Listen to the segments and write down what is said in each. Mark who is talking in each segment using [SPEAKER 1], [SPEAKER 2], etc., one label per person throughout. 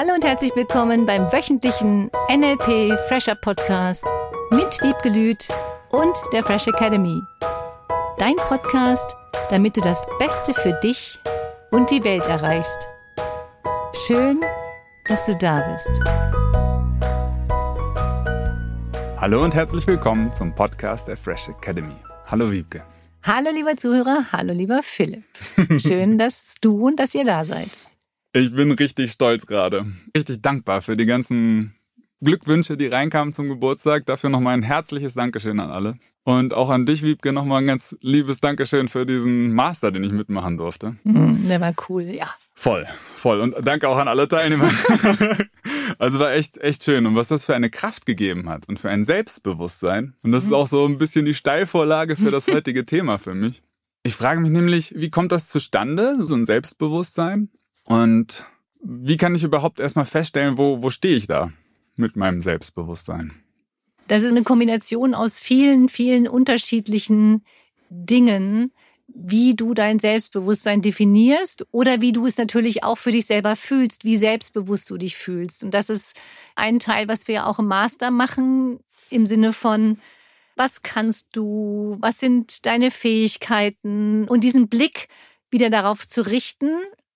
[SPEAKER 1] Hallo und herzlich willkommen beim wöchentlichen NLP Fresher Podcast mit Wiebke Lüth und der Fresh Academy. Dein Podcast, damit du das Beste für dich und die Welt erreichst. Schön, dass du da bist.
[SPEAKER 2] Hallo und herzlich willkommen zum Podcast der Fresh Academy. Hallo Wiebke.
[SPEAKER 1] Hallo lieber Zuhörer, hallo lieber Philipp. Schön, dass du und dass ihr da seid.
[SPEAKER 2] Ich bin richtig stolz gerade. Richtig dankbar für die ganzen Glückwünsche, die reinkamen zum Geburtstag. Dafür nochmal ein herzliches Dankeschön an alle. Und auch an dich, Wiebke, nochmal ein ganz liebes Dankeschön für diesen Master, den ich mitmachen durfte.
[SPEAKER 1] Mhm, der war cool, ja.
[SPEAKER 2] Voll, voll. Und danke auch an alle Teilnehmer. also war echt, echt schön. Und was das für eine Kraft gegeben hat und für ein Selbstbewusstsein. Und das ist auch so ein bisschen die Steilvorlage für das heutige Thema für mich. Ich frage mich nämlich, wie kommt das zustande, so ein Selbstbewusstsein? Und wie kann ich überhaupt erstmal feststellen, wo, wo stehe ich da mit meinem Selbstbewusstsein?
[SPEAKER 1] Das ist eine Kombination aus vielen, vielen unterschiedlichen Dingen, wie du dein Selbstbewusstsein definierst oder wie du es natürlich auch für dich selber fühlst, wie selbstbewusst du dich fühlst. Und das ist ein Teil, was wir auch im Master machen, im Sinne von, was kannst du, was sind deine Fähigkeiten und diesen Blick wieder darauf zu richten,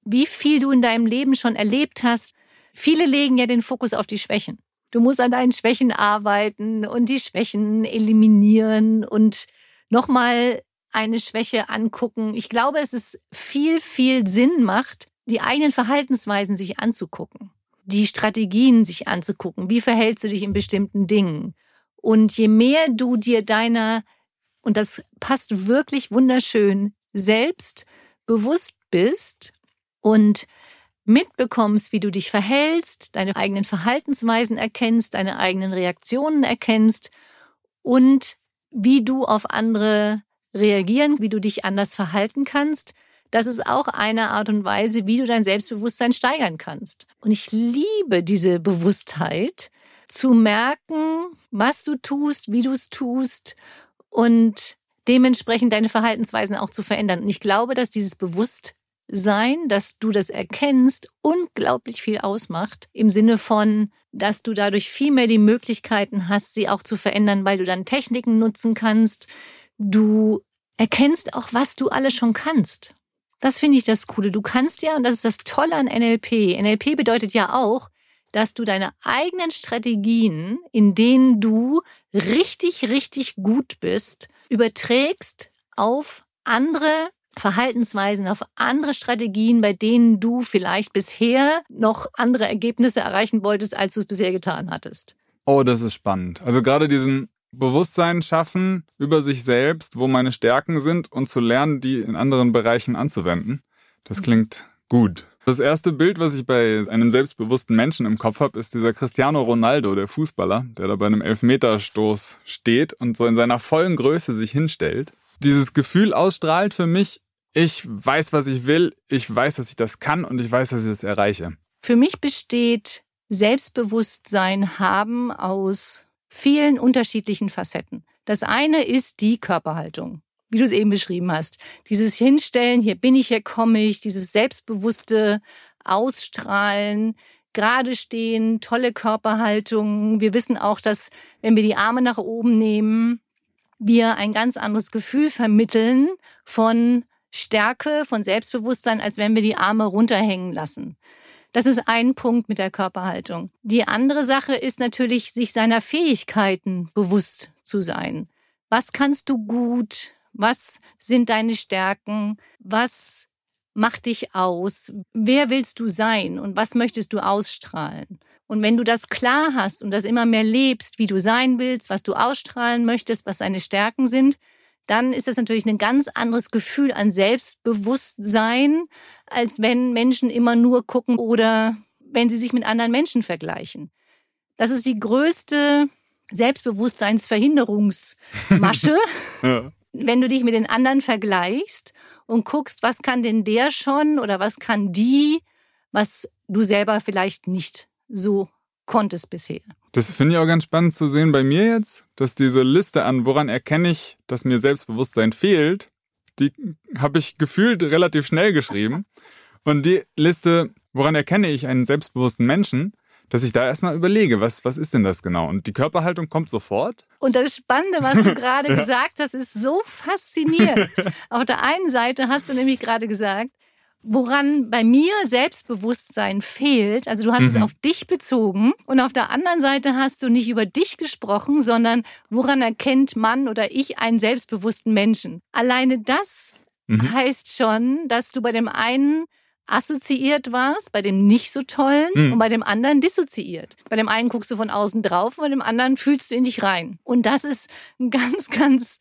[SPEAKER 1] wie viel du in deinem Leben schon erlebt hast. Viele legen ja den Fokus auf die Schwächen. Du musst an deinen Schwächen arbeiten und die Schwächen eliminieren und nochmal eine Schwäche angucken. Ich glaube, dass es viel, viel Sinn macht, die eigenen Verhaltensweisen sich anzugucken, die Strategien sich anzugucken. Wie verhältst du dich in bestimmten Dingen? Und je mehr du dir deiner, und das passt wirklich wunderschön, selbst bewusst bist und mitbekommst, wie du dich verhältst, deine eigenen Verhaltensweisen erkennst, deine eigenen Reaktionen erkennst und wie du auf andere reagieren, wie du dich anders verhalten kannst. Das ist auch eine Art und Weise, wie du dein Selbstbewusstsein steigern kannst. Und ich liebe diese Bewusstheit, zu merken, was du tust, wie du es tust und dementsprechend deine Verhaltensweisen auch zu verändern. Und ich glaube, dass dieses Bewusstsein sein, dass du das erkennst, unglaublich viel ausmacht. Im Sinne von, dass du dadurch viel mehr die Möglichkeiten hast, sie auch zu verändern, weil du dann Techniken nutzen kannst. Du erkennst auch, was du alles schon kannst. Das finde ich das Coole. Du kannst ja, und das ist das Tolle an NLP. NLP bedeutet ja auch, dass du deine eigenen Strategien, in denen du richtig, richtig gut bist, überträgst auf andere Verhaltensweisen, auf andere Strategien, bei denen du vielleicht bisher noch andere Ergebnisse erreichen wolltest, als du es bisher getan hattest.
[SPEAKER 2] Oh, das ist spannend. Also gerade diesen Bewusstsein schaffen über sich selbst, wo meine Stärken sind und zu lernen, die in anderen Bereichen anzuwenden. Das mhm. klingt gut. Das erste Bild, was ich bei einem selbstbewussten Menschen im Kopf habe, ist dieser Cristiano Ronaldo, der Fußballer, der da bei einem Elfmeterstoß steht und so in seiner vollen Größe sich hinstellt dieses Gefühl ausstrahlt für mich, ich weiß, was ich will, ich weiß, dass ich das kann und ich weiß, dass ich das erreiche.
[SPEAKER 1] Für mich besteht Selbstbewusstsein haben aus vielen unterschiedlichen Facetten. Das eine ist die Körperhaltung, wie du es eben beschrieben hast. Dieses Hinstellen, hier bin ich, hier komme ich, dieses selbstbewusste Ausstrahlen, gerade stehen, tolle Körperhaltung. Wir wissen auch, dass wenn wir die Arme nach oben nehmen, wir ein ganz anderes Gefühl vermitteln von Stärke, von Selbstbewusstsein, als wenn wir die Arme runterhängen lassen. Das ist ein Punkt mit der Körperhaltung. Die andere Sache ist natürlich, sich seiner Fähigkeiten bewusst zu sein. Was kannst du gut? Was sind deine Stärken? Was macht dich aus? Wer willst du sein und was möchtest du ausstrahlen? Und wenn du das klar hast und das immer mehr lebst, wie du sein willst, was du ausstrahlen möchtest, was deine Stärken sind, dann ist das natürlich ein ganz anderes Gefühl an Selbstbewusstsein, als wenn Menschen immer nur gucken oder wenn sie sich mit anderen Menschen vergleichen. Das ist die größte Selbstbewusstseinsverhinderungsmasche, ja. wenn du dich mit den anderen vergleichst und guckst, was kann denn der schon oder was kann die, was du selber vielleicht nicht so konntest bisher.
[SPEAKER 2] Das finde ich auch ganz spannend zu sehen bei mir jetzt, dass diese Liste an, woran erkenne ich, dass mir Selbstbewusstsein fehlt, die habe ich gefühlt relativ schnell geschrieben. Und die Liste woran erkenne ich einen selbstbewussten Menschen? Dass ich da erstmal überlege, was, was ist denn das genau? Und die Körperhaltung kommt sofort.
[SPEAKER 1] Und das Spannende, was du gerade ja. gesagt hast, ist so faszinierend. Auf der einen Seite hast du nämlich gerade gesagt, woran bei mir Selbstbewusstsein fehlt. Also du hast mhm. es auf dich bezogen und auf der anderen Seite hast du nicht über dich gesprochen, sondern woran erkennt man oder ich einen selbstbewussten Menschen. Alleine das mhm. heißt schon, dass du bei dem einen assoziiert warst, bei dem nicht so tollen mhm. und bei dem anderen dissoziiert. Bei dem einen guckst du von außen drauf und bei dem anderen fühlst du in dich rein. Und das ist ein ganz, ganz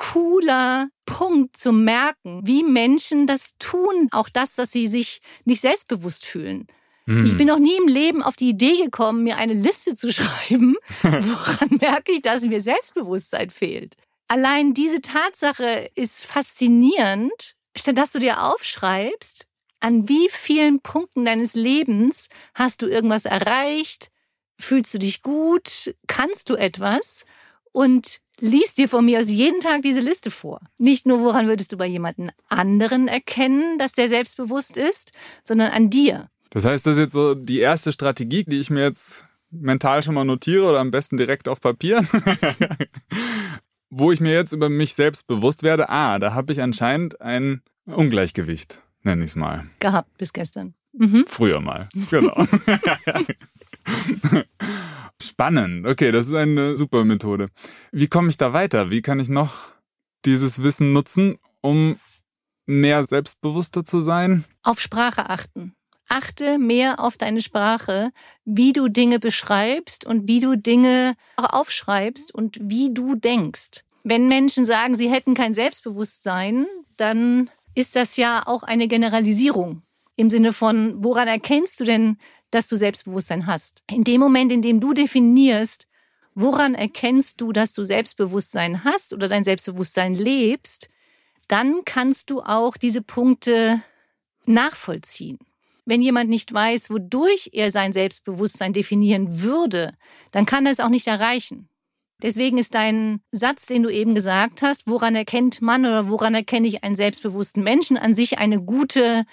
[SPEAKER 1] cooler Punkt zu merken, wie Menschen das tun. Auch das, dass sie sich nicht selbstbewusst fühlen. Hm. Ich bin noch nie im Leben auf die Idee gekommen, mir eine Liste zu schreiben. Woran merke ich, dass mir Selbstbewusstsein fehlt? Allein diese Tatsache ist faszinierend, statt dass du dir aufschreibst, an wie vielen Punkten deines Lebens hast du irgendwas erreicht, fühlst du dich gut, kannst du etwas und liest dir von mir aus jeden Tag diese Liste vor. Nicht nur, woran würdest du bei jemandem anderen erkennen, dass der selbstbewusst ist, sondern an dir.
[SPEAKER 2] Das heißt, das ist jetzt so die erste Strategie, die ich mir jetzt mental schon mal notiere oder am besten direkt auf Papier. Wo ich mir jetzt über mich selbst bewusst werde, ah, da habe ich anscheinend ein Ungleichgewicht, nenne ich es mal.
[SPEAKER 1] Gehabt bis gestern.
[SPEAKER 2] Mhm. Früher mal, genau. Spannend. Okay, das ist eine super Methode. Wie komme ich da weiter? Wie kann ich noch dieses Wissen nutzen, um mehr selbstbewusster zu sein?
[SPEAKER 1] Auf Sprache achten. Achte mehr auf deine Sprache, wie du Dinge beschreibst und wie du Dinge auch aufschreibst und wie du denkst. Wenn Menschen sagen, sie hätten kein Selbstbewusstsein, dann ist das ja auch eine Generalisierung. Im Sinne von, woran erkennst du denn, dass du Selbstbewusstsein hast? In dem Moment, in dem du definierst, woran erkennst du, dass du Selbstbewusstsein hast oder dein Selbstbewusstsein lebst, dann kannst du auch diese Punkte nachvollziehen. Wenn jemand nicht weiß, wodurch er sein Selbstbewusstsein definieren würde, dann kann er es auch nicht erreichen. Deswegen ist dein Satz, den du eben gesagt hast, woran erkennt man oder woran erkenne ich einen selbstbewussten Menschen, an sich eine gute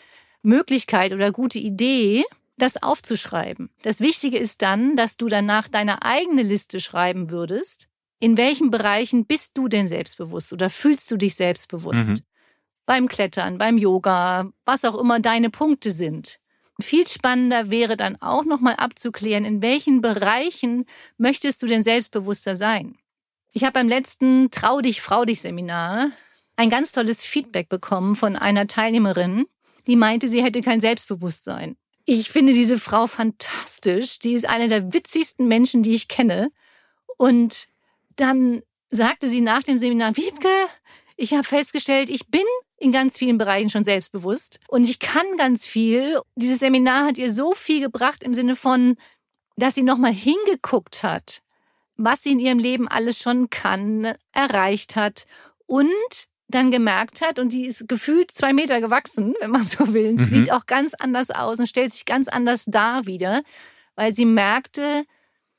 [SPEAKER 1] Möglichkeit oder gute Idee, das aufzuschreiben. Das Wichtige ist dann, dass du danach deine eigene Liste schreiben würdest. In welchen Bereichen bist du denn selbstbewusst oder fühlst du dich selbstbewusst? Mhm. Beim Klettern, beim Yoga, was auch immer deine Punkte sind. Viel spannender wäre dann auch nochmal abzuklären, in welchen Bereichen möchtest du denn selbstbewusster sein? Ich habe beim letzten Trau dich, Frau dich Seminar ein ganz tolles Feedback bekommen von einer Teilnehmerin, die meinte, sie hätte kein Selbstbewusstsein. Ich finde diese Frau fantastisch. Die ist eine der witzigsten Menschen, die ich kenne. Und dann sagte sie nach dem Seminar, Wiebke, ich habe festgestellt, ich bin in ganz vielen Bereichen schon selbstbewusst und ich kann ganz viel. Dieses Seminar hat ihr so viel gebracht im Sinne von, dass sie nochmal hingeguckt hat, was sie in ihrem Leben alles schon kann, erreicht hat und dann gemerkt hat, und die ist gefühlt zwei Meter gewachsen, wenn man so will, mhm. sieht auch ganz anders aus und stellt sich ganz anders dar wieder, weil sie merkte,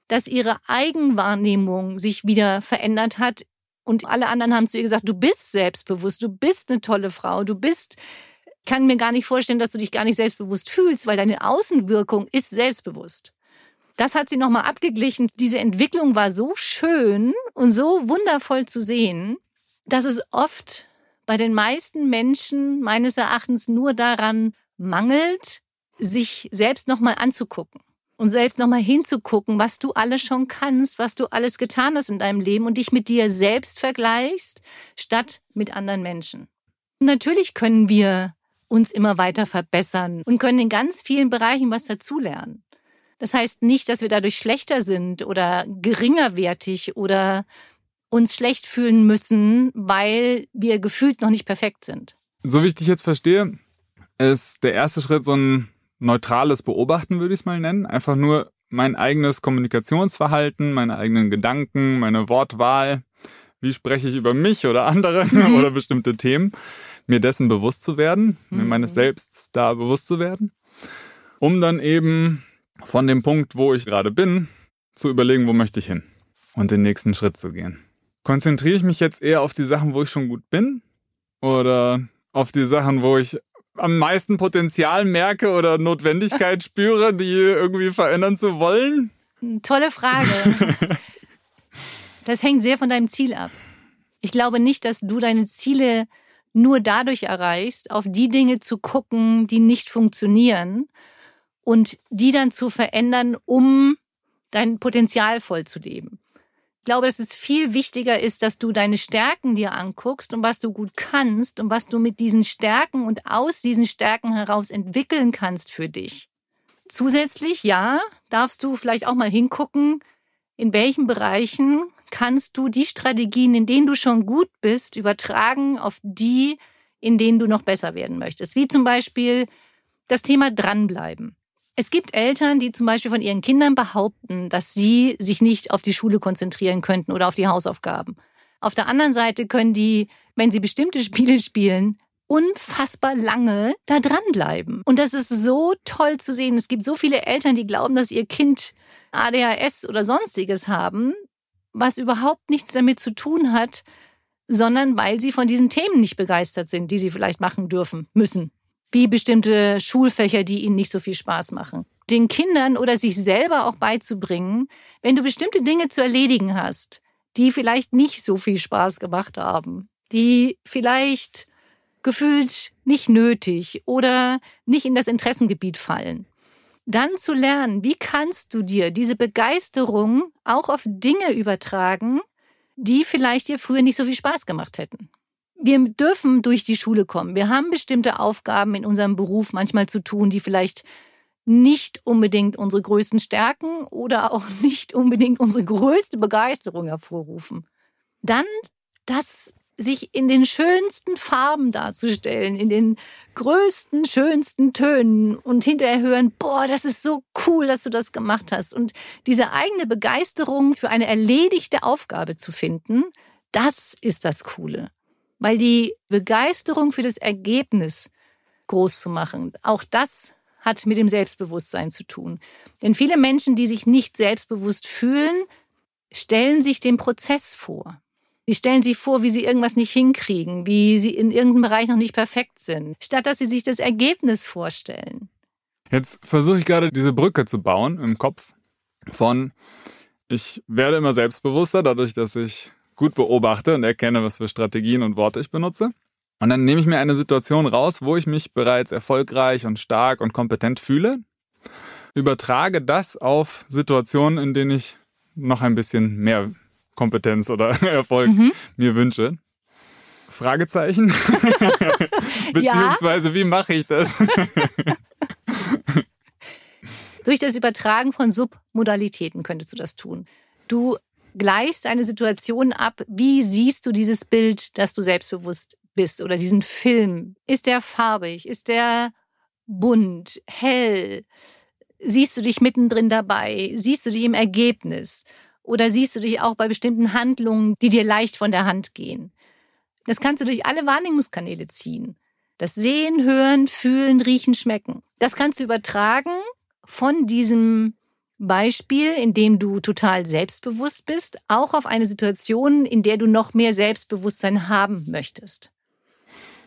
[SPEAKER 1] dass ihre Eigenwahrnehmung sich wieder verändert hat. Und alle anderen haben zu ihr gesagt, du bist selbstbewusst, du bist eine tolle Frau, du bist, kann mir gar nicht vorstellen, dass du dich gar nicht selbstbewusst fühlst, weil deine Außenwirkung ist selbstbewusst. Das hat sie nochmal abgeglichen. Diese Entwicklung war so schön und so wundervoll zu sehen dass es oft bei den meisten Menschen meines Erachtens nur daran mangelt, sich selbst nochmal anzugucken und selbst nochmal hinzugucken, was du alles schon kannst, was du alles getan hast in deinem Leben und dich mit dir selbst vergleichst, statt mit anderen Menschen. natürlich können wir uns immer weiter verbessern und können in ganz vielen Bereichen was dazulernen. Das heißt nicht, dass wir dadurch schlechter sind oder geringerwertig oder uns schlecht fühlen müssen, weil wir gefühlt noch nicht perfekt sind.
[SPEAKER 2] So wie ich dich jetzt verstehe, ist der erste Schritt so ein neutrales Beobachten, würde ich es mal nennen. Einfach nur mein eigenes Kommunikationsverhalten, meine eigenen Gedanken, meine Wortwahl. Wie spreche ich über mich oder andere mhm. oder bestimmte Themen? Mir dessen bewusst zu werden, mhm. mir meines Selbst da bewusst zu werden, um dann eben von dem Punkt, wo ich gerade bin, zu überlegen, wo möchte ich hin und den nächsten Schritt zu gehen. Konzentriere ich mich jetzt eher auf die Sachen, wo ich schon gut bin? Oder auf die Sachen, wo ich am meisten Potenzial merke oder Notwendigkeit spüre, die irgendwie verändern zu wollen?
[SPEAKER 1] Tolle Frage. Das hängt sehr von deinem Ziel ab. Ich glaube nicht, dass du deine Ziele nur dadurch erreichst, auf die Dinge zu gucken, die nicht funktionieren und die dann zu verändern, um dein Potenzial voll zu leben. Ich glaube, dass es viel wichtiger ist, dass du deine Stärken dir anguckst und was du gut kannst und was du mit diesen Stärken und aus diesen Stärken heraus entwickeln kannst für dich. Zusätzlich, ja, darfst du vielleicht auch mal hingucken, in welchen Bereichen kannst du die Strategien, in denen du schon gut bist, übertragen auf die, in denen du noch besser werden möchtest. Wie zum Beispiel das Thema dranbleiben. Es gibt Eltern, die zum Beispiel von ihren Kindern behaupten, dass sie sich nicht auf die Schule konzentrieren könnten oder auf die Hausaufgaben. Auf der anderen Seite können die, wenn sie bestimmte Spiele spielen, unfassbar lange da dranbleiben. Und das ist so toll zu sehen. Es gibt so viele Eltern, die glauben, dass ihr Kind ADHS oder sonstiges haben, was überhaupt nichts damit zu tun hat, sondern weil sie von diesen Themen nicht begeistert sind, die sie vielleicht machen dürfen, müssen wie bestimmte Schulfächer, die ihnen nicht so viel Spaß machen. Den Kindern oder sich selber auch beizubringen, wenn du bestimmte Dinge zu erledigen hast, die vielleicht nicht so viel Spaß gemacht haben, die vielleicht gefühlt nicht nötig oder nicht in das Interessengebiet fallen. Dann zu lernen, wie kannst du dir diese Begeisterung auch auf Dinge übertragen, die vielleicht dir früher nicht so viel Spaß gemacht hätten wir dürfen durch die Schule kommen. Wir haben bestimmte Aufgaben in unserem Beruf manchmal zu tun, die vielleicht nicht unbedingt unsere größten Stärken oder auch nicht unbedingt unsere größte Begeisterung hervorrufen. Dann das sich in den schönsten Farben darzustellen, in den größten, schönsten Tönen und hinterher hören, boah, das ist so cool, dass du das gemacht hast. Und diese eigene Begeisterung für eine erledigte Aufgabe zu finden, das ist das Coole weil die Begeisterung für das Ergebnis groß zu machen, auch das hat mit dem Selbstbewusstsein zu tun. Denn viele Menschen, die sich nicht selbstbewusst fühlen, stellen sich den Prozess vor. Sie stellen sich vor, wie sie irgendwas nicht hinkriegen, wie sie in irgendeinem Bereich noch nicht perfekt sind, statt dass sie sich das Ergebnis vorstellen.
[SPEAKER 2] Jetzt versuche ich gerade diese Brücke zu bauen im Kopf von, ich werde immer selbstbewusster dadurch, dass ich gut beobachte und erkenne, was für Strategien und Worte ich benutze. Und dann nehme ich mir eine Situation raus, wo ich mich bereits erfolgreich und stark und kompetent fühle, übertrage das auf Situationen, in denen ich noch ein bisschen mehr Kompetenz oder Erfolg mhm. mir wünsche. Fragezeichen? Beziehungsweise, wie mache ich das?
[SPEAKER 1] Durch das Übertragen von Submodalitäten könntest du das tun. Du gleichst eine Situation ab. Wie siehst du dieses Bild, dass du selbstbewusst bist oder diesen Film? Ist der farbig? Ist der bunt, hell? Siehst du dich mittendrin dabei? Siehst du dich im Ergebnis? Oder siehst du dich auch bei bestimmten Handlungen, die dir leicht von der Hand gehen? Das kannst du durch alle Wahrnehmungskanäle ziehen. Das Sehen, Hören, Fühlen, Riechen, Schmecken. Das kannst du übertragen von diesem Beispiel, in dem du total selbstbewusst bist, auch auf eine Situation, in der du noch mehr Selbstbewusstsein haben möchtest.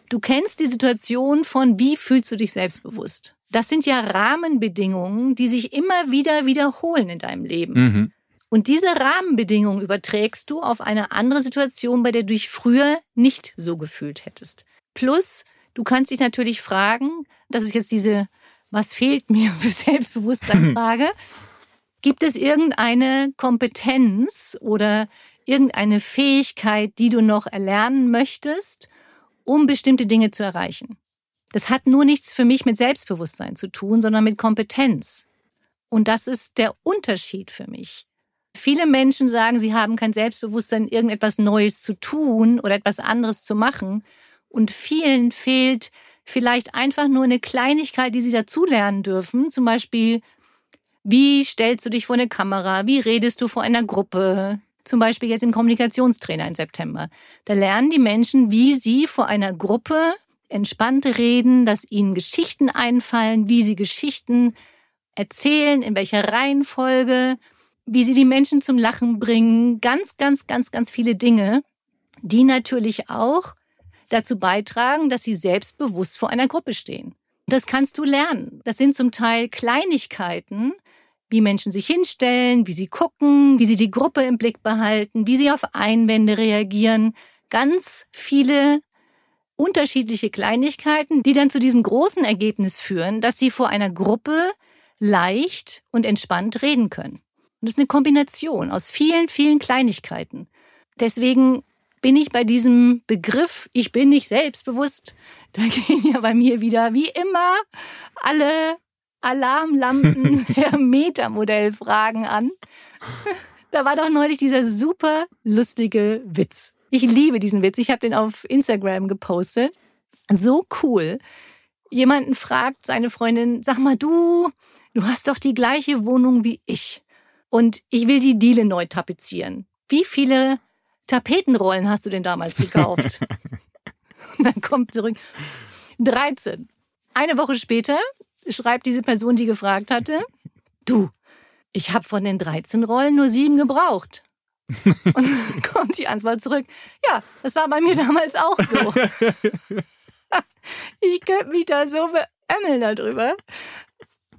[SPEAKER 1] Du kennst die Situation von, wie fühlst du dich selbstbewusst? Das sind ja Rahmenbedingungen, die sich immer wieder wiederholen in deinem Leben. Mhm. Und diese Rahmenbedingungen überträgst du auf eine andere Situation, bei der du dich früher nicht so gefühlt hättest. Plus, du kannst dich natürlich fragen, das ist jetzt diese Was fehlt mir für Selbstbewusstsein Frage. Gibt es irgendeine Kompetenz oder irgendeine Fähigkeit, die du noch erlernen möchtest, um bestimmte Dinge zu erreichen? Das hat nur nichts für mich mit Selbstbewusstsein zu tun, sondern mit Kompetenz. Und das ist der Unterschied für mich. Viele Menschen sagen, sie haben kein Selbstbewusstsein, irgendetwas Neues zu tun oder etwas anderes zu machen. Und vielen fehlt vielleicht einfach nur eine Kleinigkeit, die sie dazulernen dürfen. Zum Beispiel wie stellst du dich vor eine Kamera? Wie redest du vor einer Gruppe? Zum Beispiel jetzt im Kommunikationstrainer im September. Da lernen die Menschen, wie sie vor einer Gruppe entspannt reden, dass ihnen Geschichten einfallen, wie sie Geschichten erzählen, in welcher Reihenfolge, wie sie die Menschen zum Lachen bringen. Ganz, ganz, ganz, ganz viele Dinge, die natürlich auch dazu beitragen, dass sie selbstbewusst vor einer Gruppe stehen. Das kannst du lernen. Das sind zum Teil Kleinigkeiten, wie Menschen sich hinstellen, wie sie gucken, wie sie die Gruppe im Blick behalten, wie sie auf Einwände reagieren. Ganz viele unterschiedliche Kleinigkeiten, die dann zu diesem großen Ergebnis führen, dass sie vor einer Gruppe leicht und entspannt reden können. Und das ist eine Kombination aus vielen, vielen Kleinigkeiten. Deswegen bin ich bei diesem Begriff, ich bin nicht selbstbewusst, da gehen ja bei mir wieder wie immer alle Alarmlampen der Metamodellfragen an. Da war doch neulich dieser super lustige Witz. Ich liebe diesen Witz. Ich habe den auf Instagram gepostet. So cool. Jemanden fragt seine Freundin, sag mal du, du hast doch die gleiche Wohnung wie ich. Und ich will die Diele neu tapezieren. Wie viele Tapetenrollen hast du denn damals gekauft? Und dann kommt zurück 13. Eine Woche später schreibt diese Person, die gefragt hatte, du, ich habe von den 13 Rollen nur sieben gebraucht. Und dann kommt die Antwort zurück, ja, das war bei mir damals auch so. ich könnte mich da so beömmeln darüber.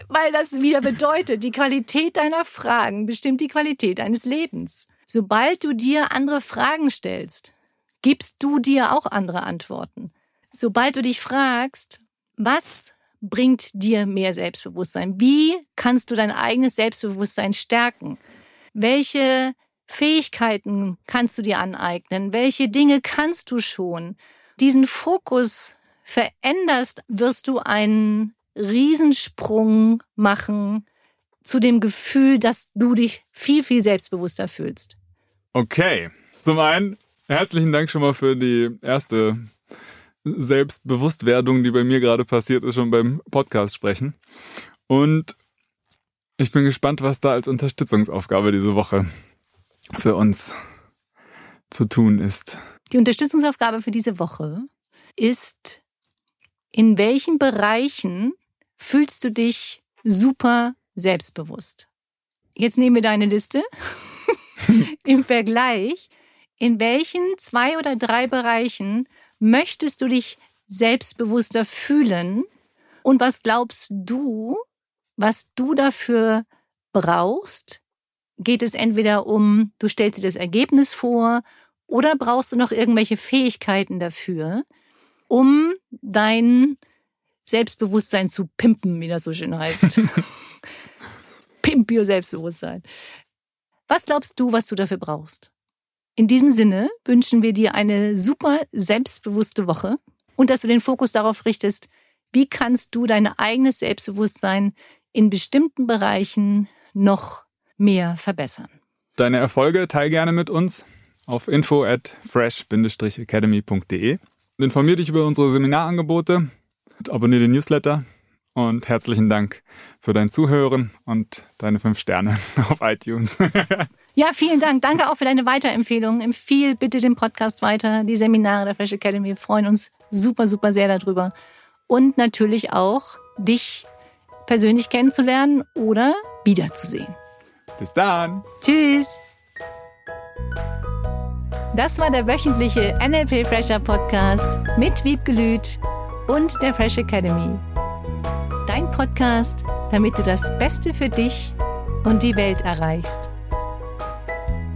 [SPEAKER 1] Weil das wieder bedeutet, die Qualität deiner Fragen bestimmt die Qualität deines Lebens. Sobald du dir andere Fragen stellst, gibst du dir auch andere Antworten. Sobald du dich fragst, was bringt dir mehr Selbstbewusstsein? Wie kannst du dein eigenes Selbstbewusstsein stärken? Welche Fähigkeiten kannst du dir aneignen? Welche Dinge kannst du schon? Diesen Fokus veränderst, wirst du einen Riesensprung machen zu dem Gefühl, dass du dich viel, viel selbstbewusster fühlst.
[SPEAKER 2] Okay. Zum einen, herzlichen Dank schon mal für die erste Selbstbewusstwerdung, die bei mir gerade passiert ist, schon beim Podcast sprechen. Und ich bin gespannt, was da als Unterstützungsaufgabe diese Woche für uns zu tun ist.
[SPEAKER 1] Die Unterstützungsaufgabe für diese Woche ist, in welchen Bereichen fühlst du dich super selbstbewusst? Jetzt nehmen wir deine Liste im Vergleich, in welchen zwei oder drei Bereichen möchtest du dich selbstbewusster fühlen und was glaubst du, was du dafür brauchst? Geht es entweder um, du stellst dir das Ergebnis vor oder brauchst du noch irgendwelche Fähigkeiten dafür, um dein Selbstbewusstsein zu pimpen, wie das so schön heißt. Pimp your Selbstbewusstsein. Was glaubst du, was du dafür brauchst? In diesem Sinne wünschen wir dir eine super selbstbewusste Woche und dass du den Fokus darauf richtest, wie kannst du dein eigenes Selbstbewusstsein in bestimmten Bereichen noch mehr verbessern.
[SPEAKER 2] Deine Erfolge teil gerne mit uns auf info at fresh-academy.de. Informier dich über unsere Seminarangebote, abonniere den Newsletter und herzlichen Dank für dein Zuhören und deine fünf Sterne auf iTunes.
[SPEAKER 1] ja, vielen Dank. Danke auch für deine Weiterempfehlung. Empfiehl bitte den Podcast weiter, die Seminare der Fresh Academy. Wir freuen uns super, super sehr darüber. Und natürlich auch, dich persönlich kennenzulernen oder wiederzusehen.
[SPEAKER 2] Bis dann.
[SPEAKER 1] Tschüss. Das war der wöchentliche NLP Fresher Podcast mit Wiebgelüt und der Fresh Academy dein Podcast, damit du das Beste für dich und die Welt erreichst.